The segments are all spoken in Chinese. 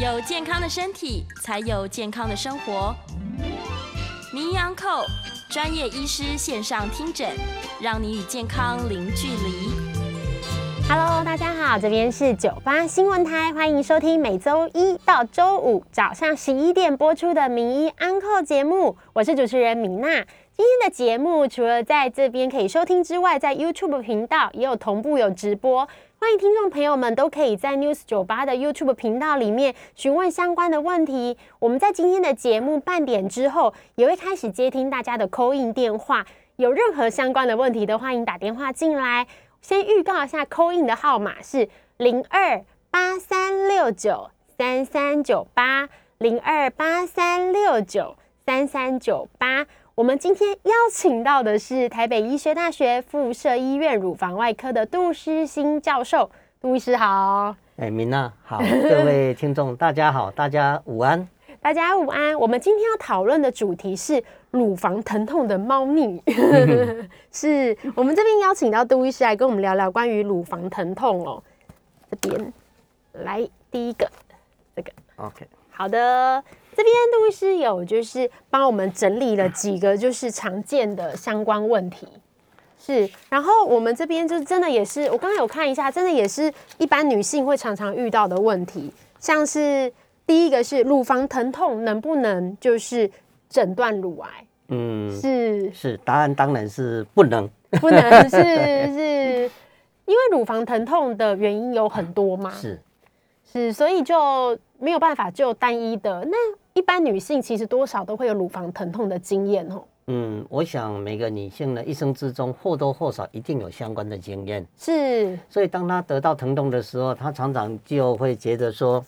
有健康的身体，才有健康的生活。名医安扣专业医师线上听诊，让你与健康零距离。Hello，大家好，这边是九八新闻台，欢迎收听每周一到周五早上十一点播出的名医安扣节目，我是主持人米娜。今天的节目除了在这边可以收听之外，在 YouTube 频道也有同步有直播，欢迎听众朋友们都可以在 News 九八的 YouTube 频道里面询问相关的问题。我们在今天的节目半点之后，也会开始接听大家的 call in 电话，有任何相关的问题都欢迎打电话进来。先预告一下 call in 的号码是零二八三六九三三九八零二八三六九三三九八。我们今天邀请到的是台北医学大学附设医院乳房外科的杜诗新教授，杜医师好。哎，明娜好，各位听众大家好，大家午安。大家午安。我们今天要讨论的主题是乳房疼痛的猫腻，是我们这边邀请到杜医师来跟我们聊聊关于乳房疼痛哦。这边来第一个，这个 OK，好的。这边杜医师有就是帮我们整理了几个就是常见的相关问题，是，然后我们这边就真的也是，我刚刚有看一下，真的也是一般女性会常常遇到的问题，像是第一个是乳房疼痛能不能就是诊断乳癌？嗯，是是，答案当然是不能，不能是是，因为乳房疼痛的原因有很多嘛，是是，所以就没有办法就单一的那。一般女性其实多少都会有乳房疼痛的经验哦。嗯，我想每个女性呢一生之中或多或少一定有相关的经验。是。所以当她得到疼痛的时候，她常常就会觉得说，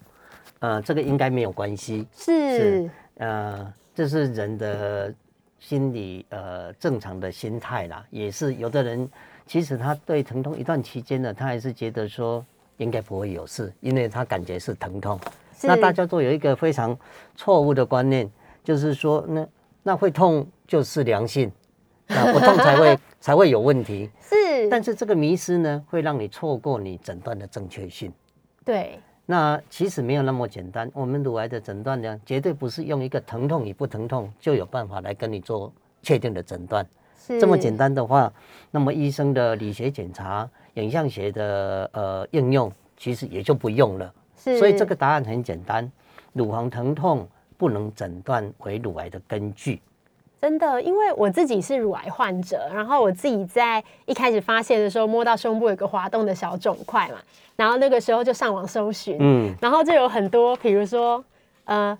呃，这个应该没有关系。是。呃，这是人的心理呃正常的心态啦。也是有的人其实他对疼痛一段期间呢，他还是觉得说应该不会有事，因为他感觉是疼痛。那大家都有一个非常错误的观念，就是说，那那会痛就是良性，那不痛才会 才会有问题。是，但是这个迷失呢，会让你错过你诊断的正确性。对，那其实没有那么简单。我们乳癌的诊断呢，绝对不是用一个疼痛与不疼痛就有办法来跟你做确定的诊断。是这么简单的话，那么医生的理学检查、影像学的呃应用，其实也就不用了。所以这个答案很简单，乳房疼痛不能诊断为乳癌的根据。真的，因为我自己是乳癌患者，然后我自己在一开始发现的时候，摸到胸部有个滑动的小肿块嘛，然后那个时候就上网搜寻，嗯，然后就有很多，比如说，呃，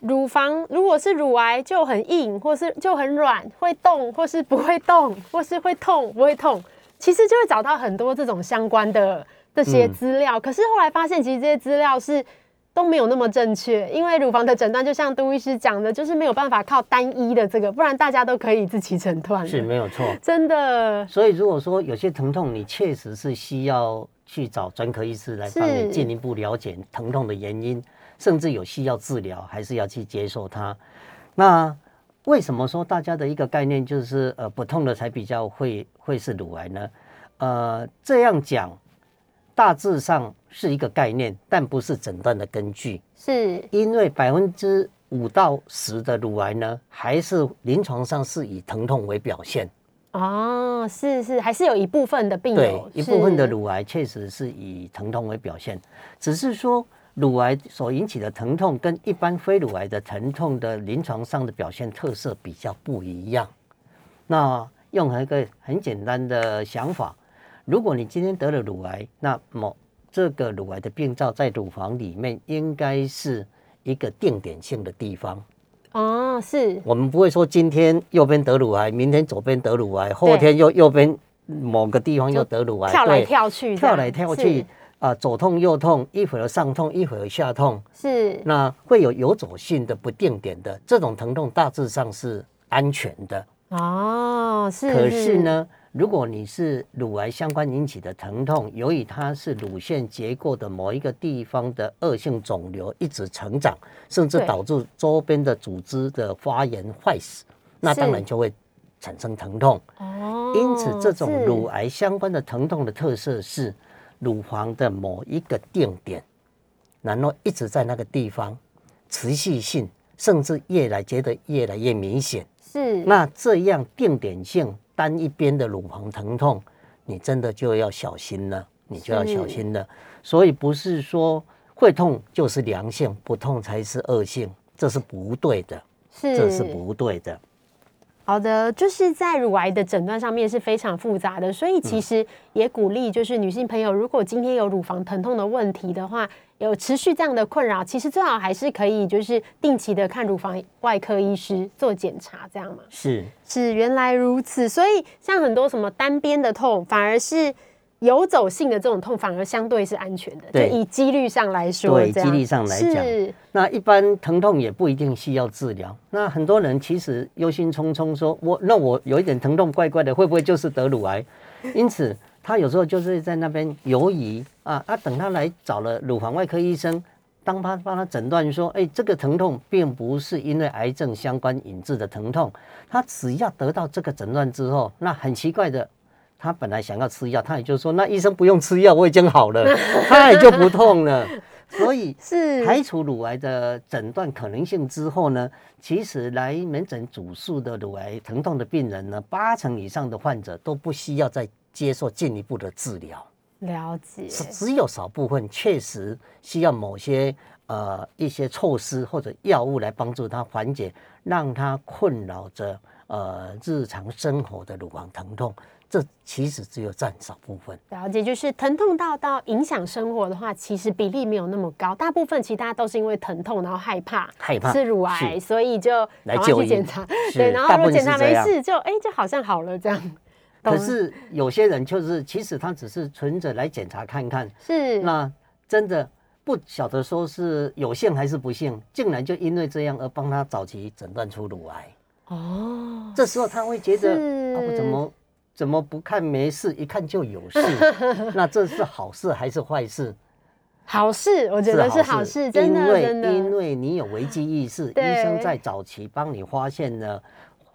乳房如果是乳癌就很硬，或是就很软，会动，或是不会动，或是会痛不会痛，其实就会找到很多这种相关的。这些资料，可是后来发现，其实这些资料是都没有那么正确，因为乳房的诊断就像杜医师讲的，就是没有办法靠单一的这个，不然大家都可以自己诊断。是没有错，真的。所以如果说有些疼痛，你确实是需要去找专科医师来帮你进一步了解疼痛的原因，甚至有需要治疗，还是要去接受它。那为什么说大家的一个概念就是呃不痛的才比较会会是乳癌呢？呃，这样讲。大致上是一个概念，但不是诊断的根据。是因为百分之五到十的乳癌呢，还是临床上是以疼痛为表现。哦，是是，还是有一部分的病友，一部分的乳癌确实是以疼痛为表现。只是说，乳癌所引起的疼痛跟一般非乳癌的疼痛的临床上的表现特色比较不一样。那用一个很简单的想法。如果你今天得了乳癌，那么这个乳癌的病灶在乳房里面应该是一个定点性的地方。哦，是。我们不会说今天右边得乳癌，明天左边得乳癌，后天又右边某个地方又得乳癌，跳来跳去，跳来跳去啊，左痛右痛，一会儿上痛，一会儿下痛。是。那会有游走性的不定点的这种疼痛，大致上是安全的。哦，是。可是呢？如果你是乳癌相关引起的疼痛，由于它是乳腺结构的某一个地方的恶性肿瘤一直成长，甚至导致周边的组织的发炎坏死，那当然就会产生疼痛。哦，因此这种乳癌相关的疼痛的特色是乳房的某一个定点，然后一直在那个地方持续性，甚至越来觉得越来越明显。是，那这样定点性单一边的乳房疼痛，你真的就要小心了，你就要小心了。所以不是说会痛就是良性，不痛才是恶性，这是不对的，是，这是不对的。好的，就是在乳癌的诊断上面是非常复杂的，所以其实也鼓励就是女性朋友，如果今天有乳房疼痛的问题的话，有持续这样的困扰，其实最好还是可以就是定期的看乳房外科医师做检查，这样嘛。是是，原来如此，所以像很多什么单边的痛，反而是。游走性的这种痛反而相对是安全的，就以几率上来说，对几率上来讲，那一般疼痛也不一定需要治疗。那很多人其实忧心忡忡说：“我那我有一点疼痛怪怪的，会不会就是得乳癌？”因此他有时候就是在那边犹疑啊啊，等他来找了乳房外科医生，当他帮他诊断说：“哎，这个疼痛并不是因为癌症相关引致的疼痛。”他只要得到这个诊断之后，那很奇怪的。他本来想要吃药，他也就说：“那医生不用吃药，我已经好了，他也就不痛了。”所以是排除乳癌的诊断可能性之后呢，其实来门诊主诉的乳癌疼痛的病人呢，八成以上的患者都不需要再接受进一步的治疗。了解，只有少部分确实需要某些呃一些措施或者药物来帮助他缓解，让他困扰着呃日常生活的乳房疼痛。这其实只有占少部分了解，就是疼痛到到影响生活的话，其实比例没有那么高。大部分其他都是因为疼痛，然后害怕害怕是乳癌，所以就来就去检查。对，然后如果检查没事，就哎，就好像好了这样。可是有些人就是，其实他只是存着来检查看看，是那真的不晓得说是有幸还是不幸，竟然就因为这样而帮他早期诊断出乳癌。哦，这时候他会觉得啊，我怎么？怎么不看没事，一看就有事？那这是好事还是坏事？好事，我觉得是好事，真的。因为你有危机意识，医生在早期帮你发现了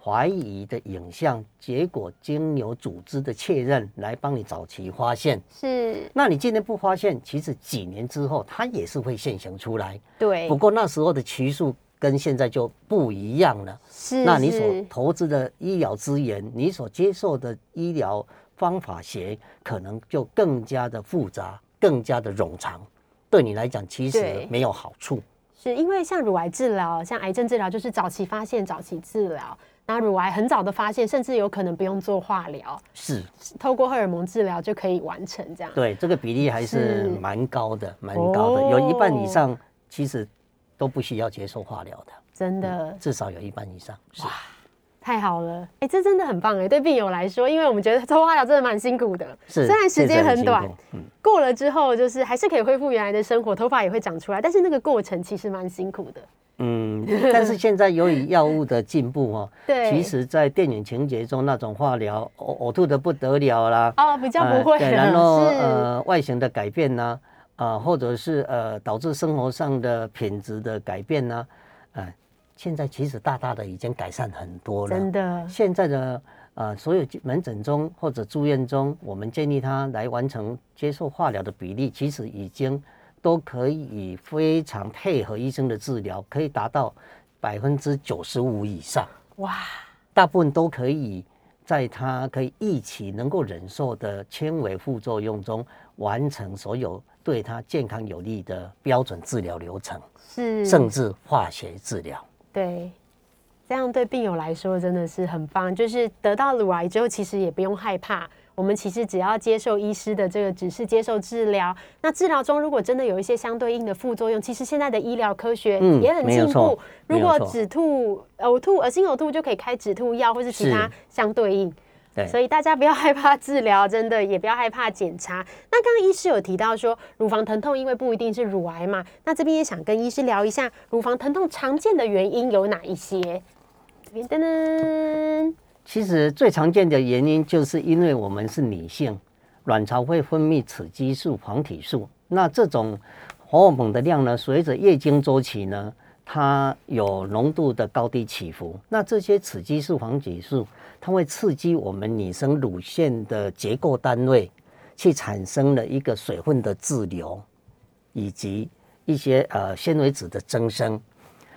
怀疑的影像，结果经由组织的确认来帮你早期发现。是。那你今天不发现，其实几年之后它也是会现形出来。对。不过那时候的期数。跟现在就不一样了，是那你所投资的医疗资源，你所接受的医疗方法学，可能就更加的复杂，更加的冗长，对你来讲其实没有好处。是因为像乳癌治疗，像癌症治疗，就是早期发现、早期治疗，那乳癌很早的发现，甚至有可能不用做化疗，是透过荷尔蒙治疗就可以完成这样。对，这个比例还是蛮高的，蛮高的，有一半以上其实。都不需要接受化疗的，真的，至少有一半以上。哇，太好了！哎，这真的很棒哎，对病友来说，因为我们觉得做化疗真的蛮辛苦的，虽然时间很短，过了之后就是还是可以恢复原来的生活，头发也会长出来，但是那个过程其实蛮辛苦的。嗯，但是现在由于药物的进步哦，对，其实，在电影情节中那种化疗呕呕吐的不得了啦，哦，比较不会，然后呃外形的改变呢。啊，或者是呃，导致生活上的品质的改变呢？啊，现在其实大大的已经改善很多了。真的，现在的呃，所有门诊中或者住院中，我们建议他来完成接受化疗的比例，其实已经都可以非常配合医生的治疗，可以达到百分之九十五以上。哇，大部分都可以在他可以一起能够忍受的轻微副作用中完成所有。对他健康有利的标准治疗流程是，甚至化学治疗。对，这样对病友来说真的是很棒。就是得到乳癌之后，其实也不用害怕。我们其实只要接受医师的这个指示，接受治疗。那治疗中如果真的有一些相对应的副作用，其实现在的医疗科学也很进步。如果止吐、呕吐、恶心呕吐，就可以开止吐药，或是其他相对应。所以大家不要害怕治疗，真的也不要害怕检查。那刚刚医师有提到说，乳房疼痛因为不一定是乳癌嘛，那这边也想跟医师聊一下，乳房疼痛常见的原因有哪一些？这边噔噔，其实最常见的原因就是因为我们是女性，卵巢会分泌雌激素、黄体素，那这种荷尔蒙的量呢，随着月经周期呢，它有浓度的高低起伏。那这些雌激素、黄体素。它会刺激我们女生乳腺的结构单位，去产生了一个水分的滞留，以及一些呃纤维质的增生。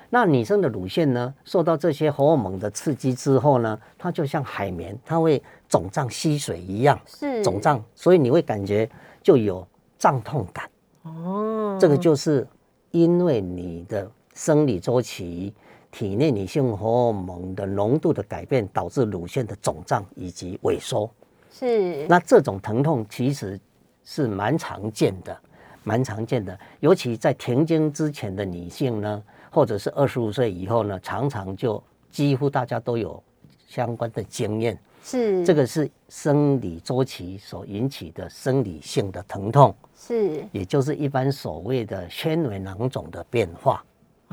那女生的乳腺呢，受到这些荷尔蒙的刺激之后呢，它就像海绵，它会肿胀吸水一样，是肿胀，所以你会感觉就有胀痛感。哦，这个就是因为你的生理周期、体内女性荷尔蒙的浓度的改变，导致乳腺的肿胀以及萎缩。是那这种疼痛其实是蛮常见的，蛮常见的，尤其在停经之前的女性呢，或者是二十五岁以后呢，常常就几乎大家都有相关的经验。是这个是生理周期所引起的生理性的疼痛，是也就是一般所谓的纤维囊肿的变化。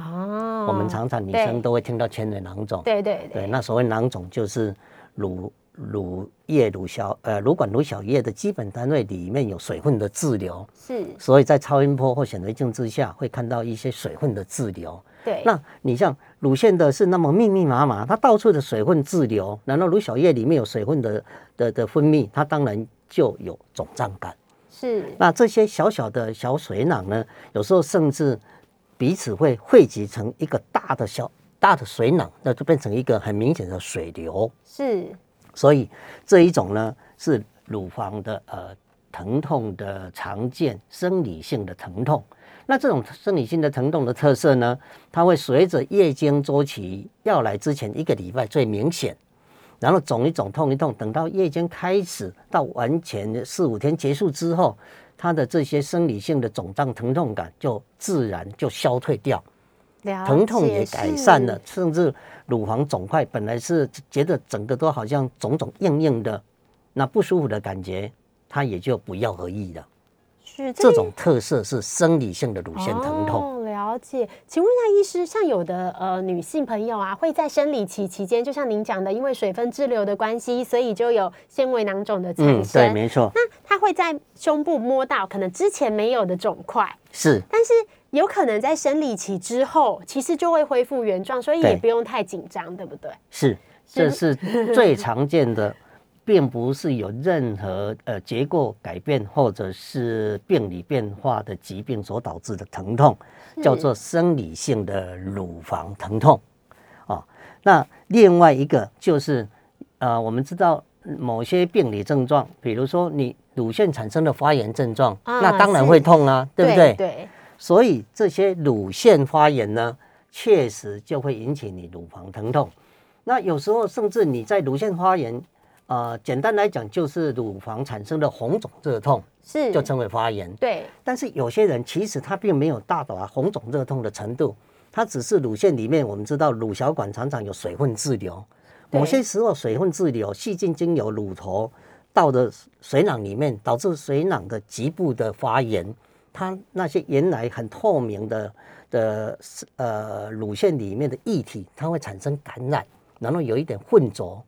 哦，我们常常女生都会听到纤维囊肿，对对对，那所谓囊肿就是乳乳液、乳小呃乳管、乳小叶的基本单位里面有水分的滞留，是。所以在超音波或显微镜之下会看到一些水分的滞留。对。那你像乳腺的是那么密密麻麻，它到处的水分滞留，然后乳小叶里面有水分的的的分泌，它当然就有肿胀感。是。那这些小小的小水囊呢，有时候甚至彼此会汇集成一个大的小大的水囊，那就变成一个很明显的水流。是所以这一种呢是乳房的呃疼痛的常见生理性的疼痛。那这种生理性的疼痛的特色呢，它会随着月经周期要来之前一个礼拜最明显，然后肿一肿痛一痛，等到月经开始到完全四五天结束之后，它的这些生理性的肿胀疼痛感就自然就消退掉。疼痛也改善了，甚至乳房肿块本来是觉得整个都好像肿肿硬硬的，那不舒服的感觉，它也就不药而愈了。是这种特色是生理性的乳腺疼痛。哦，了解。请问一下医师，像有的呃女性朋友啊，会在生理期期间，就像您讲的，因为水分滞留的关系，所以就有纤维囊肿的产嗯，生。对，没错，那她会在胸部摸到可能之前没有的肿块，是但是有可能在生理期之后，其实就会恢复原状，所以也不用太紧张，对不对？是，这是最常见的，并不是有任何呃结构改变或者是病理变化的疾病所导致的疼痛，叫做生理性的乳房疼痛。哦，那另外一个就是呃，我们知道某些病理症状，比如说你乳腺产生的发炎症状，啊那当然会痛啊，对不对？对，所以这些乳腺发炎呢，确实就会引起你乳房疼痛。那有时候甚至你在乳腺发炎，呃，简单来讲就是乳房产生的红肿热痛，是就称为发炎。对，但是有些人其实他并没有大到红肿热痛的程度，他只是乳腺里面我们知道乳小管常常有水分滞留，某些时候水分滞留，细菌经由乳头到的水囊里面，导致水囊的局部的发炎，它那些原来很透明的的呃乳腺里面的液体，它会产生感染，然后有一点混浊。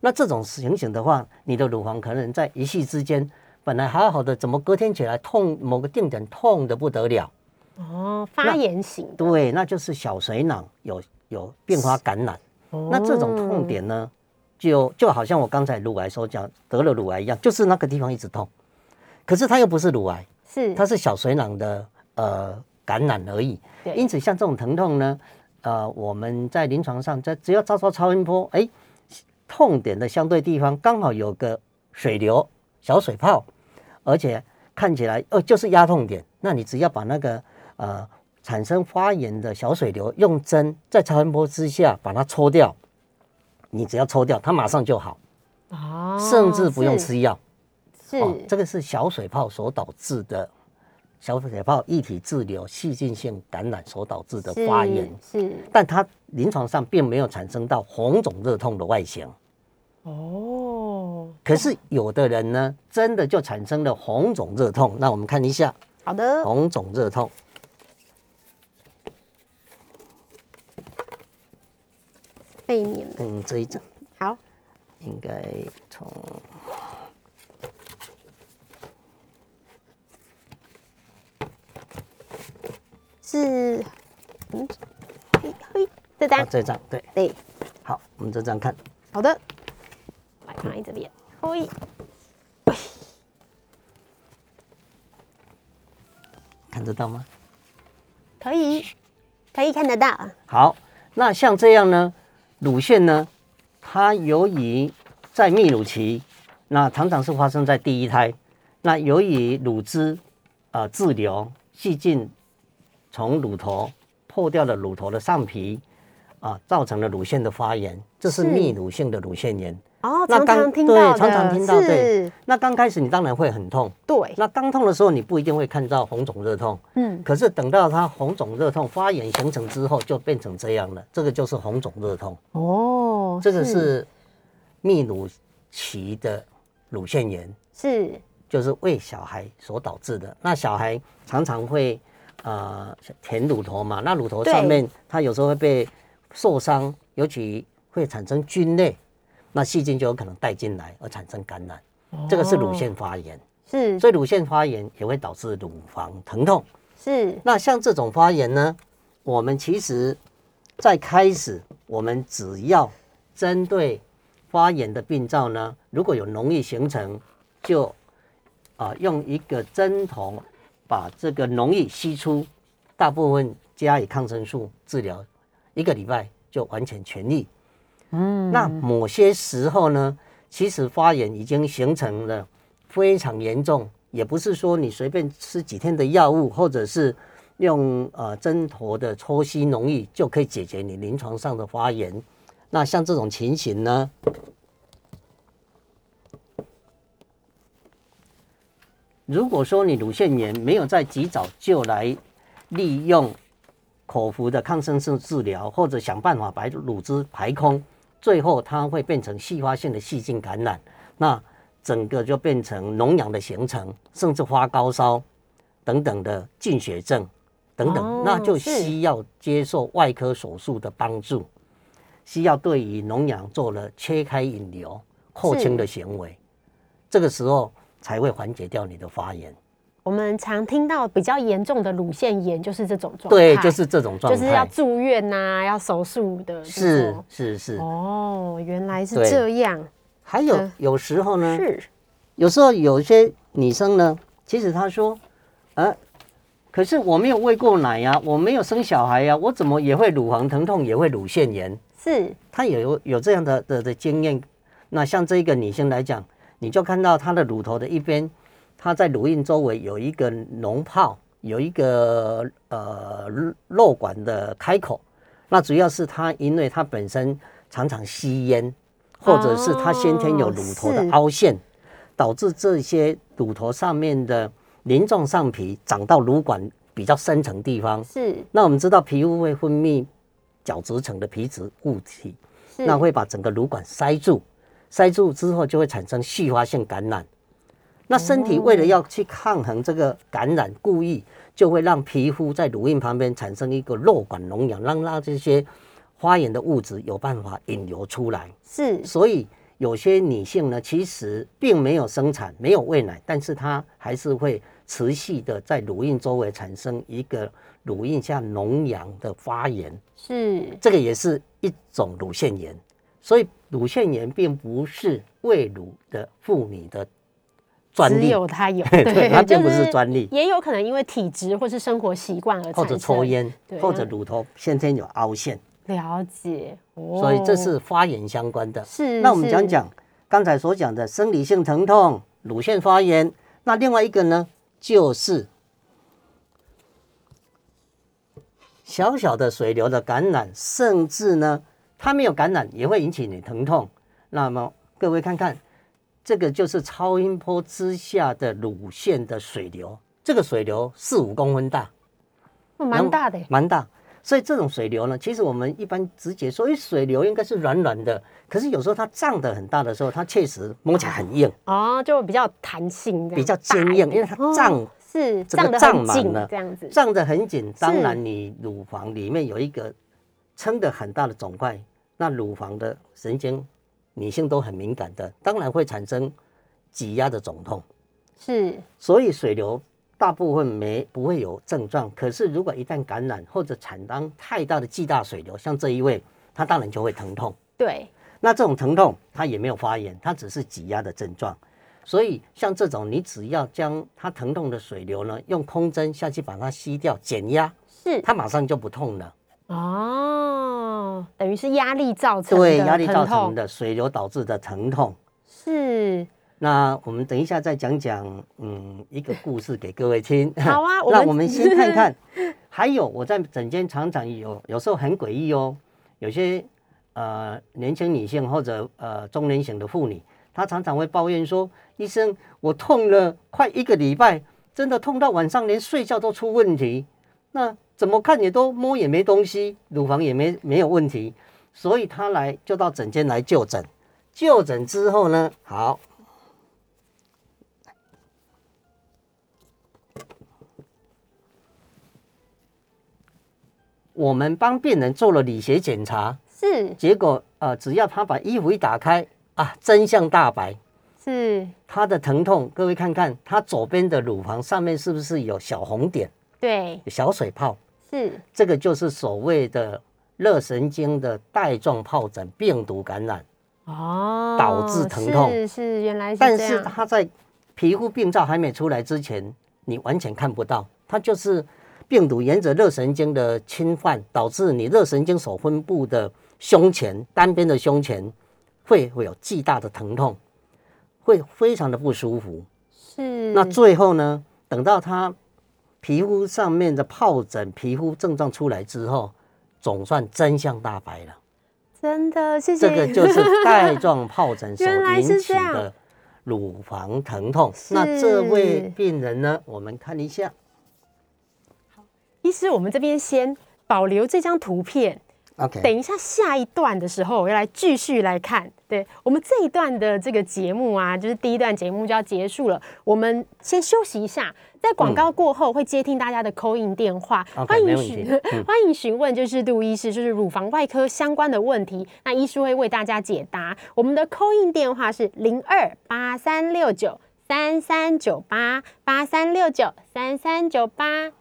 那这种情形的话，你的乳房可能在一夕之间本来好好的，怎么隔天起来痛，某个定点痛的不得了？哦，发炎型的，对，那就是小水囊有有并发感染。那这种痛点呢，就就好像我刚才乳癌所讲得了乳癌一样，就是那个地方一直痛，可是它又不是乳癌，是它是小水囊的呃感染而已。对因此像这种疼痛呢，呃，我们在临床上在只要照照超音波，哎，痛点的相对地方刚好有个水流小水泡，而且看起来哦就是压痛点，那你只要把那个呃产生发炎的小水流用针在超声波之下把它抽掉，你只要抽掉，它马上就好，哦甚至不用吃药。是。哦，这个是小水泡所导致的小水泡液体滞留、细菌性感染所导致的发炎，是是。但它临床上并没有产生到红肿热痛的外形。哦，可是有的人呢，真的就产生了红肿热痛。那我们看一下。好的，红肿热痛，背面。嗯，这一张。好，应该从是嗯，嘿嘿，这啊张这张对，对，好，我们这张看，好的，来放在这边，嘿，看得到吗？可以，可以看得到。好，那像这样呢，乳腺呢，它由于在泌乳期，那常常是发生在第一胎。那由于乳汁啊滞留，细菌从乳头破掉了乳头的上皮啊，造成了乳腺的发炎，这是是泌乳性的乳腺炎。哦，那刚常常听对常常听到对，那刚开始你当然会很痛，对，那刚痛的时候你不一定会看到红肿热痛，嗯，可是等到它红肿热痛发炎形成之后，就变成这样了，这个就是红肿热痛。哦，这个是泌乳期的乳腺炎，是就是为小孩所导致的。那小孩常常会呃舔乳头嘛，那乳头上面它有时候会被受伤，尤其会产生菌类，那细菌就有可能带进来而产生感染，这个是乳腺发炎。是所以乳腺发炎也会导致乳房疼痛。是那像这种发炎呢，我们其实在开始，我们只要针对发炎的病灶呢，如果有脓液形成，就啊、用一个针筒把这个脓液吸出，大部分加以抗生素治疗，一个礼拜就完全痊愈。嗯，那某些时候呢，其实发炎已经形成了非常严重，也不是说你随便吃几天的药物，或者是用呃针头的抽吸脓液就可以解决你临床上的发炎。那像这种情形呢，如果说你乳腺炎没有在及早就来利用口服的抗生素治疗，或者想办法把乳汁排空，最后它会变成细发性的细菌感染，那整个就变成脓疡的形成，甚至发高烧等等的菌血症等等，哦那就需要接受外科手术的帮助，需要对于脓疡做了切开引流、扩清的行为，这个时候才会缓解掉你的发炎。我们常听到比较严重的乳腺炎就是这种状态，对，就是这种状态，就是要住院呐、要手术的是。是是。哦，原来是对这样，还有嗯有时候呢，是有时候有些女生呢，其实她说，呃，可是我没有喂过奶呀、我没有生小孩呀、我怎么也会乳房疼痛，也会乳腺炎？是她也有有这样的的的经验。那像这一个女生来讲，你就看到他的乳头的一边，他在乳晕周围有一个脓泡，有一个呃瘘管的开口。那主要是他因为他本身常常吸烟，或者是他先天有乳头的凹陷，导致这些乳头上面的鳞状上皮长到乳管比较深层地方。是那我们知道皮肤会分泌角质层的皮质物体，那会把整个乳管塞住，塞住之后就会产生细发性感染。那身体为了要去抗衡这个感染，故意就会让皮肤在乳晕旁边产生一个瘘管脓疡，让让这些发炎的物质有办法引流出来。是所以有些女性呢，其实并没有生产，没有喂奶，但是她还是会持续的在乳晕周围产生一个乳晕下脓疡的发炎，是这个也是一种乳腺炎。所以乳腺炎并不是喂乳的妇女的专利只，有它有，对，它并不是专利，也有可能因为体质或是生活习惯而或者抽烟对，或者乳头先天有凹陷，了解，哦所以这是发炎相关的。是那我们是讲讲刚才所讲的生理性疼痛、乳腺发炎，那另外一个呢，就是小小的水流的感染，甚至呢，它没有感染也会引起你疼痛。那么各位看看，这个就是超音波之下的乳腺的水流，这个水流四五公分大，哦蛮大的耶，蛮大。所以这种水流呢，其实我们一般直觉说，哎，水流应该是软软的，可是有时候它胀得很大的时候，它确实摸起来很硬，哦，就比较弹性比较大坚硬，因为它胀哦是胀得很紧胀满了这样子，胀得很紧。当然，你乳房里面有一个撑的很大的肿块，那乳房的神经，女性都很敏感的，当然会产生挤压的肿痛。是所以水流大部分没不会有症状，可是如果一旦感染或者产当太大的巨大水流，像这一位，他当然就会疼痛。对，那这种疼痛，它也没有发炎，它只是挤压的症状。所以像这种，你只要将它疼痛的水流呢，用空针下去把它吸掉，减压，是它马上就不痛了。哦，等于是压力造成的对，压力造成的水流导致的疼痛。是那我们等一下再讲讲，嗯，一个故事给各位听。好啊 那我们先看看，还有我在整间常常有有时候很诡异哦，有些呃年轻女性或者呃中年型的妇女，她常常会抱怨说：“医生，我痛了快一个礼拜，真的痛到晚上连睡觉都出问题。那怎么看也都摸也没东西，乳房也没没有问题，所以他来就到诊间来就诊。就诊之后呢，好。我们帮病人做了理学检查，是结果呃，只要他把衣服一打开啊，真相大白。是，他的疼痛，各位看看，他左边的乳房上面是不是有小红点、对，有小水泡？是这个就是所谓的热神经的带状疱疹病毒感染。哦，导致疼痛是是，原来是但是它在皮肤病灶还没出来之前，你完全看不到，它就是病毒沿着热神经的侵犯，导致你热神经所分布的胸前单边的胸前会会有巨大的疼痛，会非常的不舒服。是那最后呢，等到它皮肤上面的疱疹皮肤症状出来之后，总算真相大白了。真的，谢谢。这个就是带状疱疹所 引起的乳房疼痛。那这位病人呢，我们看一下好医师，我们这边先保留这张图片，，OK，等一下下一段的时候，我要来继续来看。对我们这一段的这个节目啊，就是第一段节目就要结束了，我们先休息一下，在广告过后会接听大家的 call in 电话欢迎询、嗯 欢迎询问就是杜医师就是乳房外科相关的问题，那医师会为大家解答。我们的 call in 电话是零二八三六九三三九八八三六九三三九八。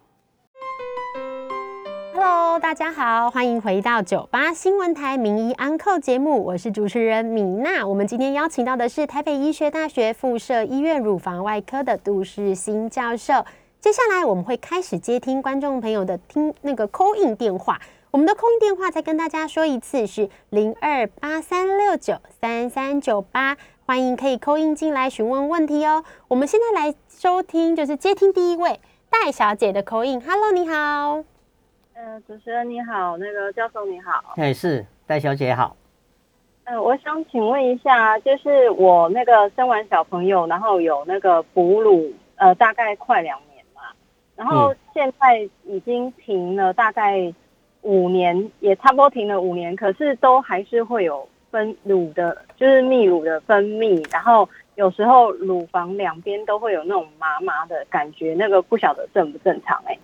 Hello，大家好，欢迎回到九八新闻台名医安扣节目，我是主持人米娜。我们今天邀请到的是台北医学大学附设医院乳房外科的杜世新教授。接下来我们会开始接听观众朋友的听那个 call in 电话。我们的 call in 电话再跟大家说一次是零二八三六九三三九八，欢迎可以 call in 进来询问问题哦。我们现在来收听就是接听第一位戴小姐的 call in。Hello，你好。呃，主持人你好，那个教授你好，哎，是戴小姐好，呃，我想请问一下，就是我那个生完小朋友，然后有那个哺乳，呃，大概快两年嘛，然后现在已经停了大概五年，也差不多停了五年，可是都还是会有分乳的，就是泌乳的分泌，然后有时候乳房两边都会有那种麻麻的感觉，那个不晓得正不正常哎、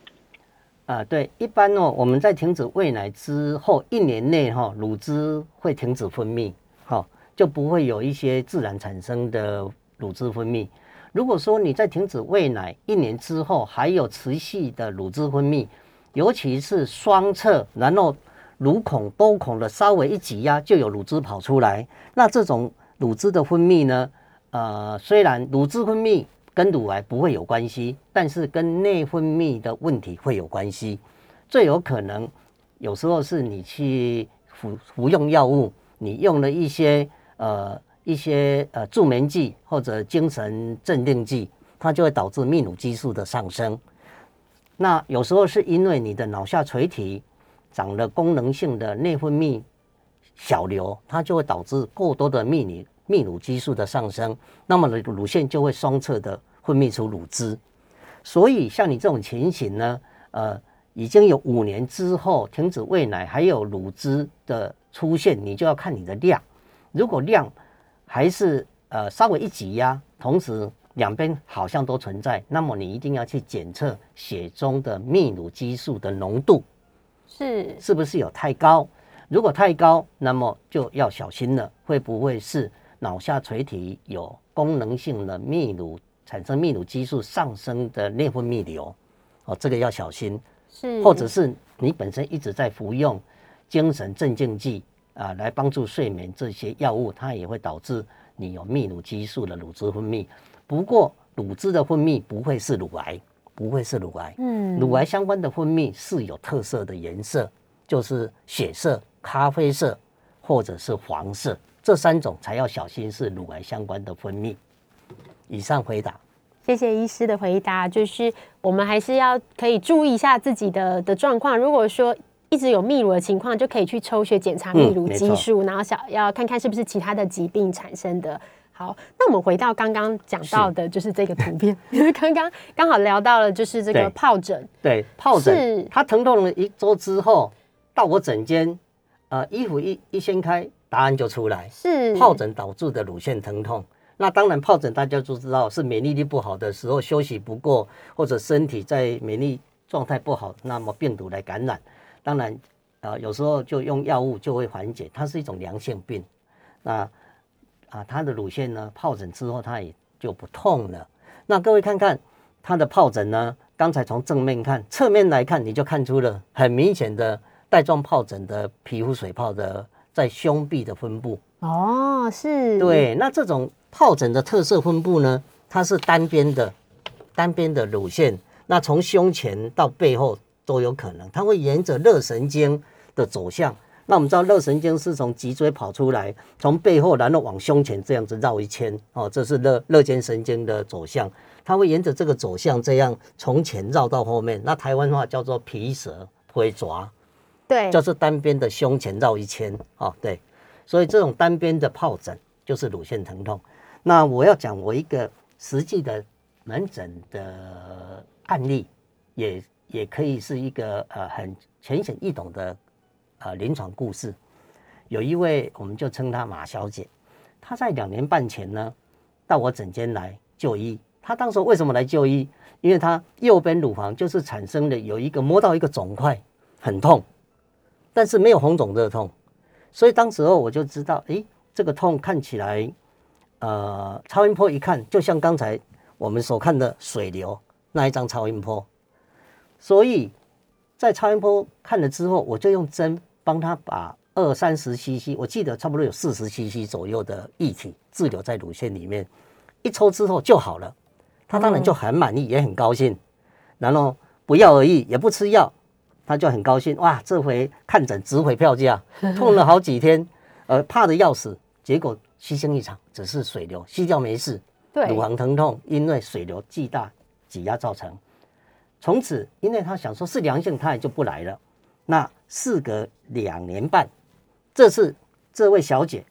啊，对，一般哦，我们在停止喂奶之后一年内哈、乳汁会停止分泌，哈、就不会有一些自然产生的乳汁分泌。如果说你在停止喂奶一年之后还有持续的乳汁分泌，尤其是双侧，然后乳孔多孔的稍微一挤压就有乳汁跑出来，那这种乳汁的分泌呢，呃，虽然乳汁分泌跟乳癌不会有关系，但是跟内分泌的问题会有关系。最有可能，有时候是你去服服用药物，你用了一些呃一些呃助眠剂或者精神镇定剂，它就会导致泌乳激素的上升。那有时候是因为你的脑下垂体长了功能性的内分泌小瘤，它就会导致过多的泌乳泌乳激素的上升，那么呢乳腺就会双侧的分泌出乳汁。所以像你这种情形呢，呃，已经有五年之后停止喂奶，还有乳汁的出现，你就要看你的量。如果量还是呃稍微一挤压，同时两边好像都存在，那么你一定要去检测血中的泌乳激素的浓度是是不是有太高。如果太高，那么就要小心了，会不会是脑下垂体有功能性的泌乳产生泌乳激素上升的内分泌瘤？哦，这个要小心。是，或者是你本身一直在服用精神镇静剂啊，来帮助睡眠这些药物，它也会导致你有泌乳激素的乳汁分泌。不过乳汁的分泌不会是乳癌，不会是乳癌。嗯乳癌相关的分泌是有特色的颜色，就是血色、咖啡色或者是黄色，这三种才要小心是乳癌相关的分泌。以上回答。谢谢医师的回答，就是我们还是要可以注意一下自己的的状况。如果说一直有泌乳的情况，就可以去抽血检查泌乳激素，然后想要看看是不是其他的疾病产生的。好，那我们回到刚刚讲到的，就是这个图片，因为刚刚刚好聊到了，就是这个对疱疹，对，疱是疹，它疼痛了一周之后，到我诊间，呃，衣服一一掀开，答案就出来，是疱疹导致的乳腺疼痛。那当然，疱疹大家都知道是免疫力不好的时候，休息不够，或者身体在免疫状态不好，那么病毒来感染。当然，呃，有时候就用药物就会缓解，它是一种良性病。那啊，它的乳腺呢，疱疹之后它也就不痛了。那各位看看它的疱疹呢，刚才从正面看，侧面来看，你就看出了很明显的带状疱疹的皮肤水泡的在胸壁的分布。哦，是，对，那这种疱疹的特色分布呢，它是单边的，单边的乳腺，那从胸前到背后都有可能，它会沿着热神经的走向。那我们知道热神经是从脊椎跑出来，从背后然后往胸前这样子绕一圈，哦，这是热热间神经的走向，它会沿着这个走向这样从前绕到后面。那台湾话叫做皮蛇会抓，对，就是单边的胸前绕一圈哦，对，所以这种单边的疱疹就是乳腺疼痛。那我要讲我一个实际的门诊的案例，也也可以是一个呃很浅显易懂的呃临床故事。有一位我们就称她马小姐，她在两年半前呢到我诊间来就医。她当时为什么来就医？因为她右边乳房就是产生了有一个摸到一个肿块，很痛。但是没有红肿热痛，所以当时候我就知道，诶，这个痛看起来，呃，超音波一看就像刚才我们所看的水流那一张超音波，所以在超音波看了之后，我就用针帮他把二三十 CC，我记得差不多有四十 CC 左右的液体滞留在乳腺里面，一抽之后就好了，他当然就很满意，也很高兴，然后不药而愈，也不吃药。他就很高兴哇，这回看诊值回票价，痛了好几天，呃，怕的要死，结果牺牲一场，只是水流，吸掉没事。对乳房疼痛因为水流巨大挤压造成。从此，因为他想说是良性，他也就不来了。那事隔两年半，这次这位小姐，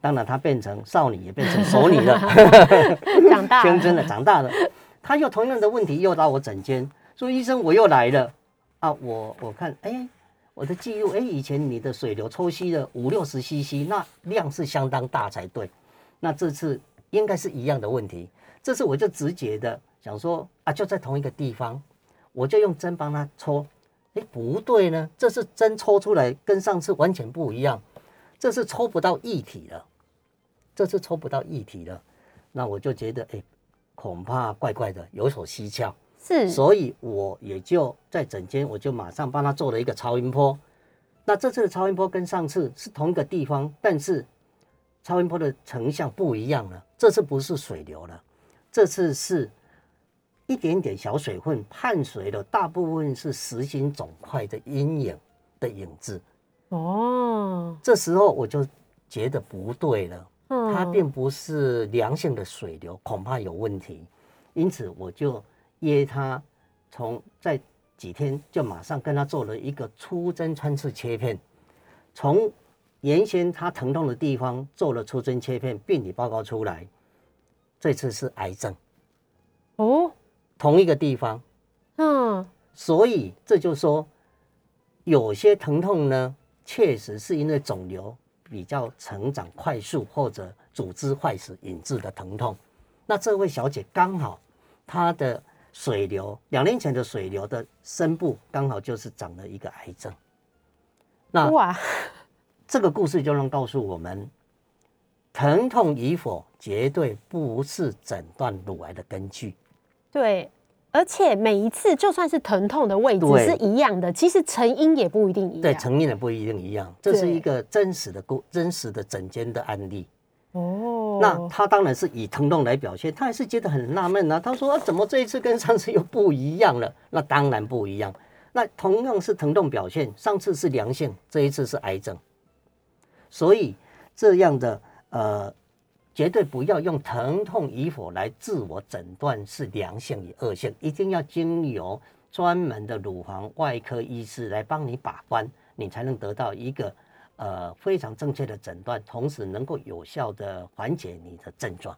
当然她变成少女，也变成熟女了。长大了天真的长大了，她又同样的问题又到我诊间，说医生我又来了啊，我我看哎，我的记录哎，以前你的水流抽吸了五六十 CC，那量是相当大才对，那这次应该是一样的问题，这次我就直觉的想说啊，就在同一个地方，我就用针帮他抽，哎不对呢，这次针抽出来跟上次完全不一样，这次抽不到液体了，这次抽不到液体了。那我就觉得，哎、恐怕怪怪的，有所蹊跷，是，所以我也就在诊间，我就马上帮他做了一个超音波。那这次的超音波跟上次是同一个地方，但是超音波的成像不一样了。这次不是水流了，这次是一点点小水分，伴随了大部分是实心肿块的阴影的影子。哦，这时候我就觉得不对了。嗯它并不是良性的水流，恐怕有问题。因此，我就约他从在几天就马上跟他做了一个出针穿刺切片，从原先他疼痛的地方做了出针切片，病理报告出来，这次是癌症，哦，同一个地方。嗯，所以这就说，有些疼痛呢，确实是因为肿瘤比较成长快速或者组织坏死引致的疼痛。那这位小姐刚好她的水流，两年前的水流的深部刚好就是长了一个癌症。那哇，这个故事就能告诉我们，疼痛与否绝对不是诊断乳癌的根据。对。而且每一次就算是疼痛的位置是一样的，其实成因也不一定一样对，样。成因也不一定一样，这是一个真实的故真实的诊间的案例。哦，哦，那他当然是以疼痛来表现，他还是觉得很纳闷啊。他说、啊怎么这一次跟上次又不一样了？那当然不一样。那同样是疼痛表现，上次是良性，这一次是癌症。所以这样的呃，绝对不要用疼痛与否来自我诊断是良性与恶性，一定要经由专门的乳房外科医师来帮你把关，你才能得到一个呃非常正确的诊断，同时能够有效的缓解你的症状。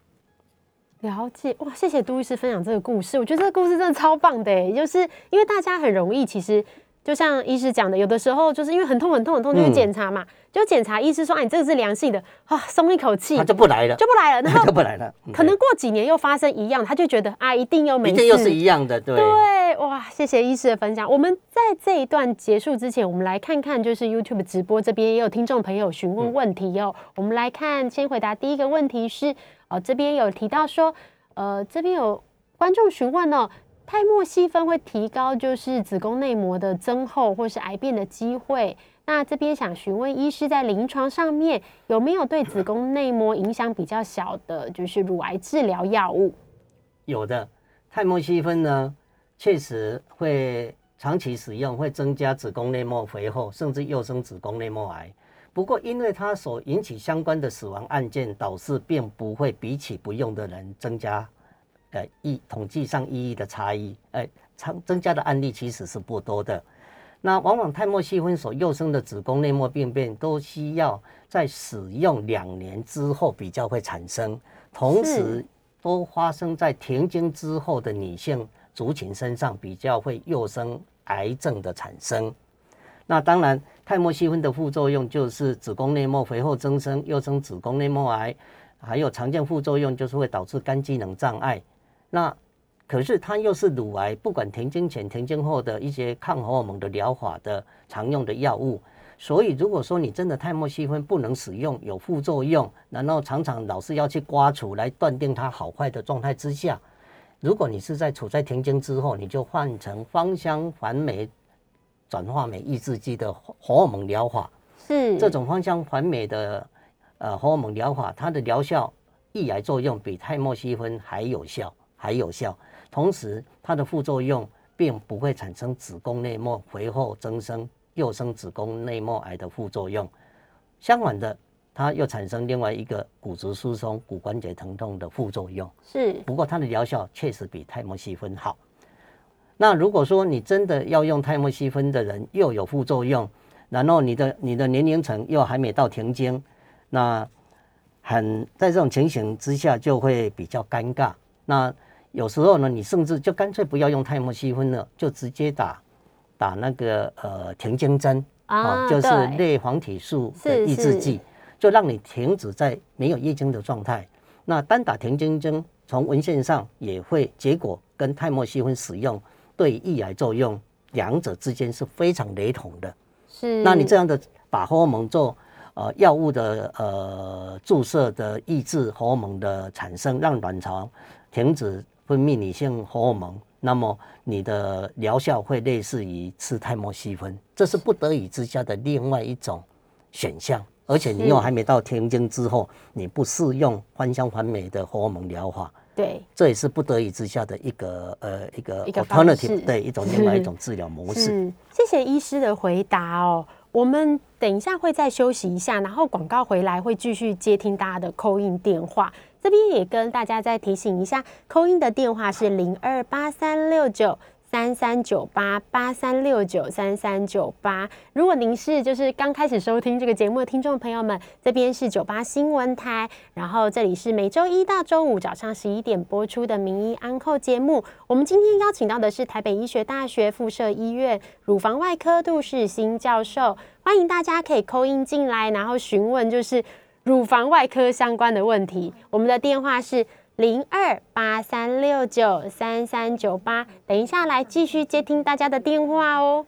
了解哇，谢谢杜医师分享这个故事，我觉得这个故事真的超棒的，就是因为大家很容易，其实就像医师讲的，有的时候就是因为很痛很痛很痛就去嗯检查嘛，就检查医师说啊你这个是良性的啊，松一口气他就不来了，就不来了，然后就不来了，嗯可能过几年又发生一样，他就觉得啊一定又没事，一定又是一样的，对。对，哇，谢谢医师的分享。我们在这一段结束之前，我们来看看，就是 YouTube 直播这边也有听众朋友询问问题哦。我们来看，先回答第一个问题是，哦，这边有提到说，呃，这边有观众询问哦，泰莫西芬会提高就是子宫内膜的增厚或是癌变的机会。那这边想询问医师，在临床上面有没有对子宫内膜影响比较小的，就是乳癌治疗药物？有的泰莫西芬呢，确实会长期使用会增加子宫内膜肥厚，甚至诱生子宫内膜癌。不过，因为它所引起相关的死亡案件，导致并不会比起不用的人增加，呃，意统计上意义的差异，呃，增增加的案例其实是不多的。那往往泰莫西芬所诱生的子宫内膜病变，都需要在使用两年之后比较会产生，同时都发生在停经之后的女性族群身上，比较会诱生癌症的产生。那当然，泰莫西芬的副作用就是子宫内膜肥厚增生，又生子宫内膜癌，还有常见副作用就是会导致肝机能障碍。那可是它又是乳癌，不管停经前、停经后的一些抗荷尔蒙的疗法的常用的药物。所以，如果说你真的泰莫西芬不能使用，有副作用，然后常常老是要去刮除来断定它好坏的状态之下，如果你是在处在停经之后，你就换成芳香环酶转化酶抑制剂的荷尔蒙疗法。是这种芳香环酶的呃荷尔蒙疗法，它的疗效抑癌作用比泰莫西芬还有效，还有效。同时，它的副作用并不会产生子宫内膜肥厚增生、又生子宫内膜癌的副作用。相反的，它又产生另外一个骨质疏松、骨关节疼痛的副作用。是不过它的疗效确实比泰莫西芬好。那如果说你真的要用泰莫西芬的人又有副作用，然后你的你的年龄层又还没到停经，那很在这种情形之下就会比较尴尬。那有时候呢，你甚至就干脆不要用泰莫西芬了，就直接打打那个呃停经针啊就是对类黄体素的抑制剂，就让你停止在没有月经的状态。那单打停经针，从文献上也会结果跟泰莫西芬使用对抑癌作用两者之间是非常雷同的。是，那你这样的把荷尔蒙做呃药物的呃注射的抑制荷尔蒙的产生，让卵巢停止分泌女性荷尔蒙，那么你的疗效会类似于吃泰莫西芬，这是不得已之下的另外一种选项。而且你又是还没到停经之后，你不适用芳香环美的荷尔蒙疗法，对这也是不得已之下的一个呃一个 alternative，对一种另外一种治疗模式。是，谢谢医师的回答哦。我们等一下会再休息一下，然后广告回来会继续接听大家的扣印电话。这边也跟大家再提醒一下，扣音的电话是零二八三六九。三三九八八三六九三三九八。如果您是就是刚开始收听这个节目的听众朋友们，这边是九八新闻台，然后这里是每周一到周五早上十一点播出的名医安扣节目。我们今天邀请到的是台北医学大学附设医院乳房外科杜世新教授，欢迎大家可以扣音进来，然后询问就是乳房外科相关的问题。我们的电话是。零二八三六九三三九八，等一下来继续接听大家的电话哦。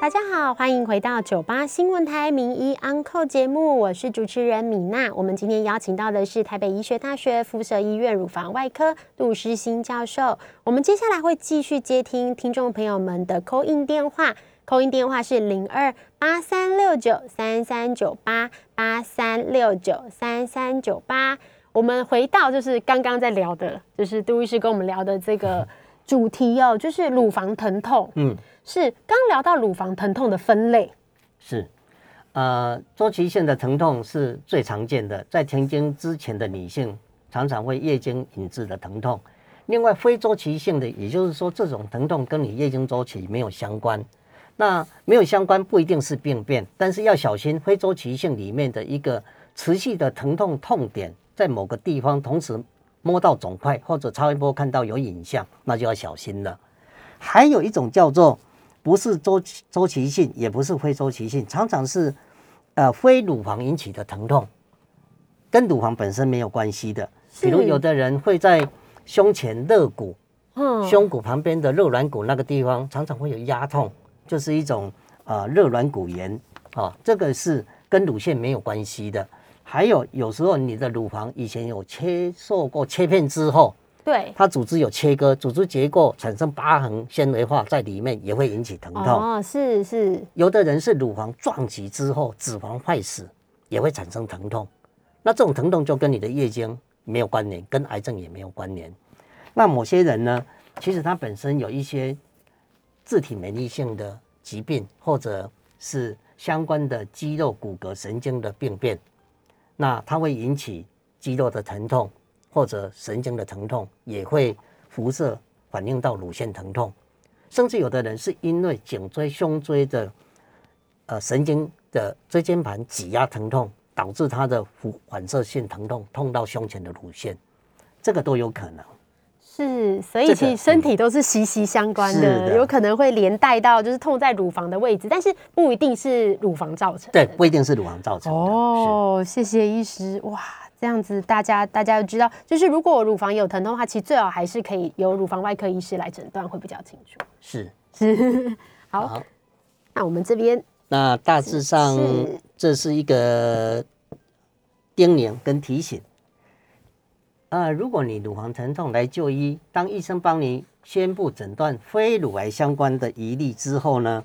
大家好，欢迎回到九八新闻台名医 Uncle 节目，我是主持人米娜。我们今天邀请到的是台北医学大学附设医院乳房外科杜诗欣教授。我们接下来会继续接听听众朋友们的 call in 电话扣音电话是零二八三六九三三九八八三六九三三九八。我们回到就是刚刚在聊的，就是杜医师跟我们聊的这个主题哦，就是乳房疼痛。嗯，是刚聊到乳房疼痛的分类，是，呃，周期性的疼痛是最常见的，在停经之前的女性常常会月经引致的疼痛。另外，非周期性的，也就是说，这种疼痛跟你月经周期没有相关。那没有相关不一定是病变，但是要小心非周期性里面的一个持续的疼痛痛点，在某个地方同时摸到肿块或者超音波看到有影像，那就要小心了。还有一种叫做不是周期周期性，也不是非周期性，常常是呃非乳房引起的疼痛，跟乳房本身没有关系的。比如有的人会在胸前肋骨、嗯，胸骨旁边的肋软骨那个地方，常常会有压痛，就是一种呃热软骨炎啊，这个是跟乳腺没有关系的。还有有时候你的乳房以前有切受过切片之后，对，它组织有切割，组织结构产生疤痕、纤维化在里面，也会引起疼痛。哦，是是，有的人是乳房撞击之后脂肪坏死，也会产生疼痛。那这种疼痛就跟你的月经没有关联，跟癌症也没有关联。那某些人呢，其实他本身有一些自体免疫性的疾病，或者是相关的肌肉、骨骼、神经的病变，那它会引起肌肉的疼痛，或者神经的疼痛，也会辐射反映到乳腺疼痛。甚至有的人是因为颈椎、胸椎的呃神经的椎间盘挤压疼痛，导致他的反反射性疼痛，痛到胸前的乳腺，这个都有可能。是，所以其实身体都是息息相关是的，的有可能会连带到就是痛在乳房的位置，但是不一定是乳房造成的。对，不一定是乳房造成的。哦，谢谢医师，哇，这样子大家大家都知道，就是如果乳房有疼痛的话，其实最好还是可以由乳房外科医师来诊断，会比较清楚。是是。好，好，那我们这边那大致上这是一个叮咛跟提醒。呃，如果你乳房疼痛来就医，当医生帮你宣布诊断非乳癌相关的疑虑之后呢，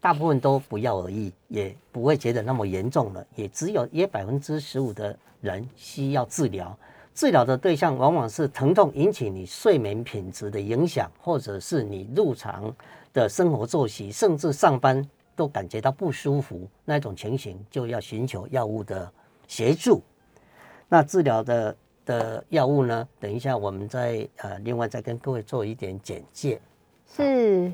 大部分都不药而愈，也不会觉得那么严重了，也只有约百分之十五的人需要治疗。治疗的对象往往是疼痛引起你睡眠品质的影响，或者是你日常的生活作息，甚至上班都感觉到不舒服那种情形，就要寻求药物的协助。那治疗的的药物呢？等一下我们再呃另外再跟各位做一点简介。是，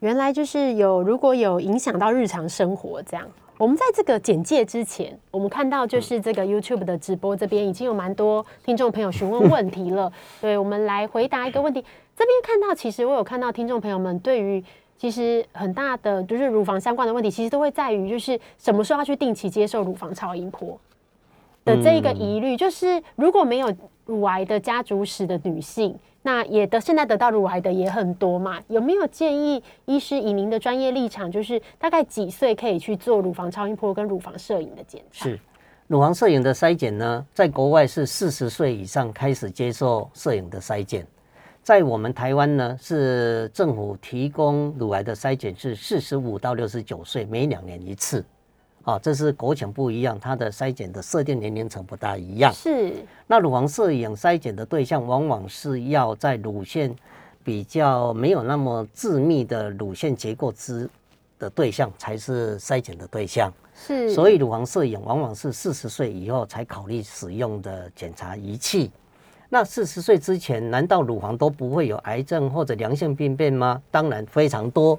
原来就是有如果有影响到日常生活这样。我们在这个简介之前，我们看到就是这个 YouTube 的直播这边已经有蛮多听众朋友询问问题了，对我们来回答一个问题。这边看到，其实我有看到听众朋友们对于其实很大的就是乳房相关的问题，其实都会在于就是什么时候要去定期接受乳房超音波的这一个疑虑，就是如果没有乳癌的家族史的女性，那也得现在得到乳癌的也很多嘛，有没有建议医师以您的专业立场，就是大概几岁可以去做乳房超音波跟乳房摄影的检查？是乳房摄影的筛检呢，在国外是四十岁以上开始接受摄影的筛检，在我们台湾呢，是政府提供乳癌的筛检是四十五到六十九岁，每两年一次。啊，这是国情不一样，它的筛检的设定年龄层不大一样。是那乳房摄影筛检的对象，往往是要在乳腺比较没有那么致密的乳腺结构之的对象，才是筛检的对象。是，所以乳房摄影往往是四十岁以后才考虑使用的检查仪器。那四十岁之前，难道乳房都不会有癌症或者良性病变吗？当然非常多。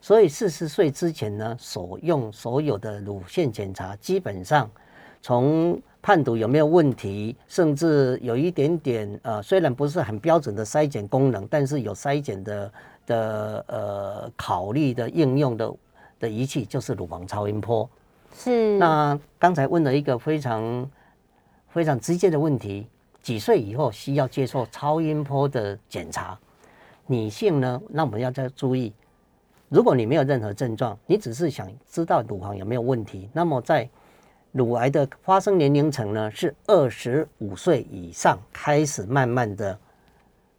所以四十岁之前呢，所用所有的乳腺检查，基本上从判读有没有问题，甚至有一点点呃，虽然不是很标准的筛检功能，但是有筛检的的呃考虑的应用的的仪器，就是乳房超音波。是那刚才问了一个非常非常直接的问题：几岁以后需要接受超音波的检查？女性呢？那我们要再注意，如果你没有任何症状，你只是想知道乳房有没有问题，那么在乳癌的发生年龄层呢是二十五岁以上开始慢慢的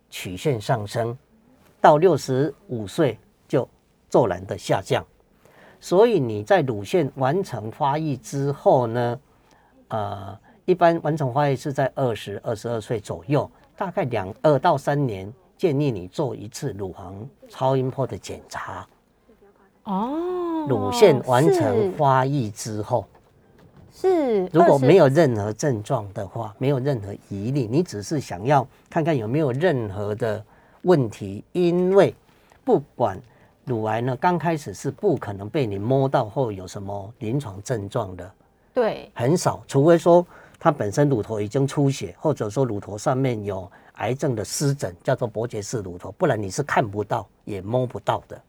曲线上升，到六十五岁就骤然的下降。所以你在乳腺完成发育之后呢，呃，一般完成发育是在二十二十二岁左右，大概两二到三年，建议你做一次乳房超音波的检查。哦，乳腺完成发育之后，是，如果没有任何症状的话，没有任何疑虑，你只是想要看看有没有任何的问题，因为不管乳癌呢，刚开始是不可能被你摸到后有什么临床症状的，对很少，除非说它本身乳头已经出血，或者说乳头上面有癌症的湿疹，叫做伯爵氏乳头，不然你是看不到也摸不到的。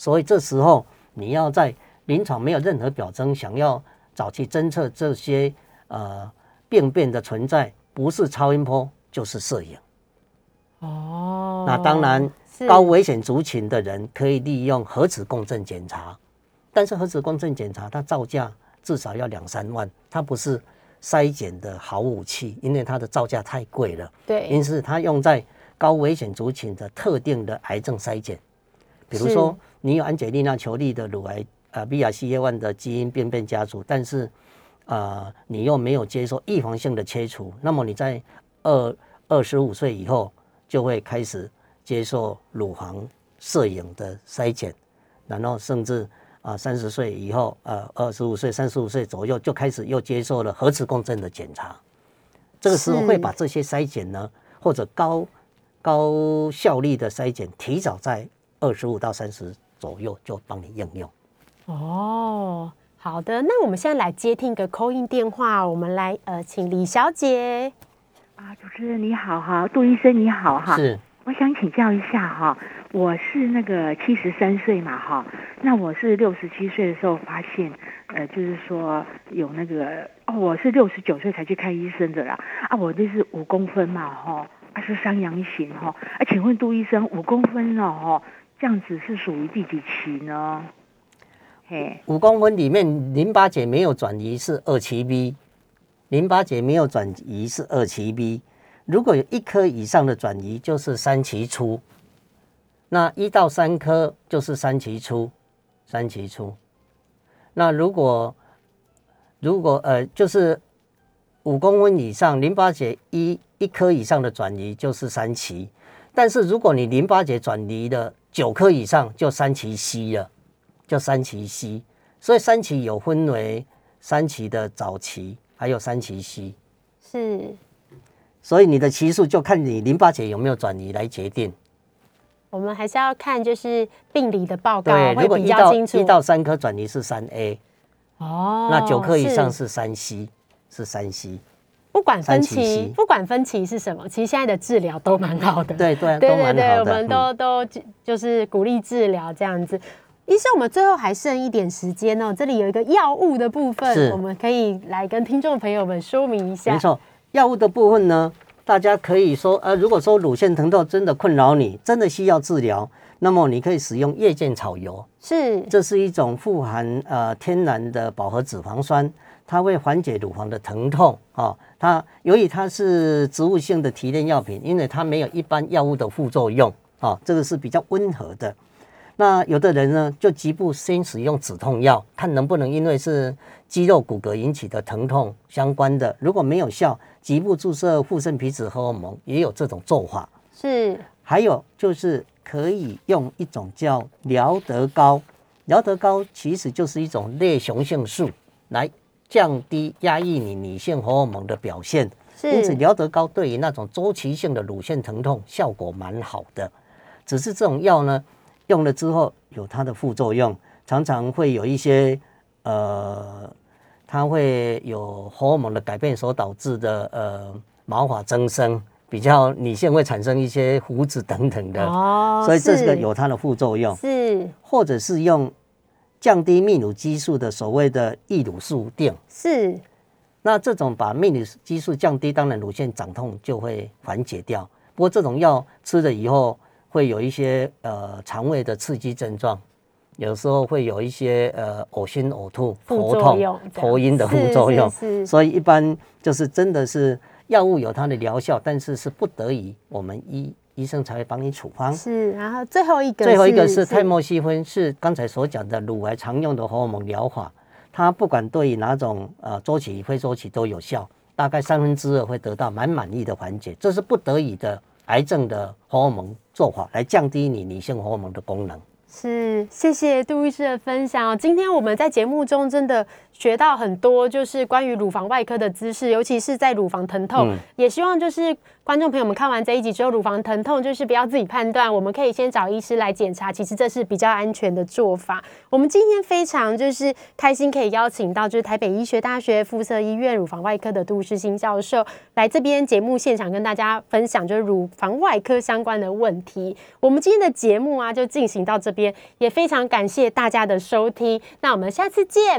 所以这时候你要在临床没有任何表征，想要早期侦测这些呃病变的存在，不是超音波就是摄影。哦，那当然，高危险族群的人可以利用核磁共振检查，但是核磁共振检查它造价至少要两三万，它不是筛检的好武器，因为它的造价太贵了。对因此它用在高危险族群的特定的癌症筛检，比如说你有安吉丽娜·裘丽的乳癌，呃，BRCA1 的基因病变家族，但是呃你又没有接受预防性的切除，那么你在二二十五岁以后就会开始接受乳房摄影的筛检，然后甚至啊三十岁以后，呃二十五岁、三十五岁左右就开始又接受了核磁共振的检查。这个时候会把这些筛检呢，或者高高效率的筛检，提早在二十五到三十左右就帮你应用。哦，好的，那我们现在来接听一个 call in 电话，我们来呃，请李小姐。啊，主持人你好哈，杜医生你好哈，是我想请教一下哈，我是那个七十三岁嘛哈，那我是六十七岁的时候发现，呃，就是说有那个哦，我是六十九岁才去看医生的啦，啊，我这是五公分嘛哈，啊是三阳型哈，啊，请问杜医生五公分哦哈，这样子是属于第几期呢？嘿，五公分里面淋巴结没有转移是二期 B，淋巴结没有转移是二期 B。如果有一颗以上的转移，就是三期初。那一到三颗就是三期初，三期初。那如果如果呃就是五公分以上，淋巴结一一颗以上的转移就是三期。但是如果你淋巴结转移的九颗以上，就三期 C 了。就三期 C，所以三期有分为三期的早期，还有三期 C，是所以你的期数就看你淋巴结有没有转移来决定。我们还是要看就是病理的报告对，如果一到。一到三颗转移是三 A，哦，那九颗以上是是三 C，是三 C。不管分三期期 C，不管分歧是什么，其实现在的治疗都蛮好的。对对，对都对对。我们都、嗯都就就是鼓励治疗这样子。医生，我们最后还剩一点时间哦，这里有一个药物的部分，我们可以来跟听众朋友们说明一下。没，错，药物的部分呢，大家可以说，呃，如果说乳腺疼痛真的困扰你，真的需要治疗，那么你可以使用夜间草油。是这是一种富含呃天然的饱和脂肪酸，它会缓解乳房的疼痛啊、哦。它由于它是植物性的提炼药品，因为它没有一般药物的副作用啊、哦，这个是比较温和的。那有的人呢，就局部先使用止痛药，看能不能因为是肌肉骨骼引起的疼痛相关的，如果没有效，局部注射副肾皮质荷尔蒙，也有这种做法。是还有就是可以用一种叫辽德膏，辽德膏其实就是一种类雄性素，来降低压抑你女性荷尔蒙的表现。因此，是辽德膏对于那种周期性的乳腺疼痛效果蛮好的。只是这种药呢，用了之后有它的副作用，常常会有一些呃，它会有荷尔蒙的改变所导致的呃毛发增生，比较女性会产生一些胡子等等的，哦所以这是个有它的副作用，是或者是用降低泌乳激素的所谓的抑乳素定。是那这种把泌乳激素降低，当然乳腺长痛就会缓解掉。不过这种药吃了以后，会有一些呃肠胃的刺激症状，有时候会有一些呃呕心呕吐、副头痛头晕的副作用。所以一般就是真的是药物有它的疗效，但是是不得已，我们医医生才会帮你处方。是，然后最后一个，最后一个是泰莫西芬，是刚才所讲的乳癌常用的荷尔蒙疗法，它不管对于哪种呃周期、非周期都有效，大概三分之二会得到蛮满意的缓解，这是不得已的癌症的荷尔蒙做法，来降低你女性荷尔蒙的功能。是，谢谢杜医师的分享。今天我们在节目中真的学到很多，就是关于乳房外科的知识，尤其是在乳房疼痛。也希望就是观众朋友们看完这一集之后，乳房疼痛就是不要自己判断，我们可以先找医师来检查，其实这是比较安全的做法。我们今天非常就是开心，可以邀请到就是台北医学大学附设医院乳房外科的杜世新教授来这边节目现场跟大家分享，就是乳房外科相关的问题。我们今天的节目啊，就进行到这边。也非常感谢大家的收听，那我们下次见。